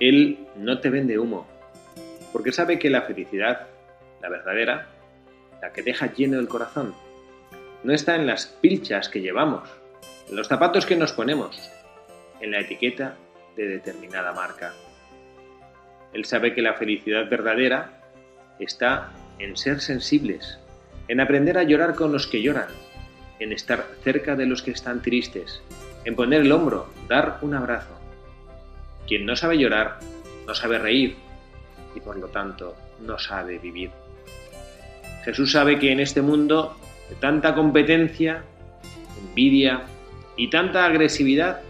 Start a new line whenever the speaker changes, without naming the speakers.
Él no te vende humo, porque sabe que la felicidad, la verdadera, la que deja lleno el corazón, no está en las pilchas que llevamos, en los zapatos que nos ponemos, en la etiqueta de determinada marca. Él sabe que la felicidad verdadera está en ser sensibles, en aprender a llorar con los que lloran, en estar cerca de los que están tristes, en poner el hombro, dar un abrazo. Quien no sabe llorar, no sabe reír y por lo tanto no sabe vivir. Jesús sabe que en este mundo de tanta competencia, envidia y tanta agresividad,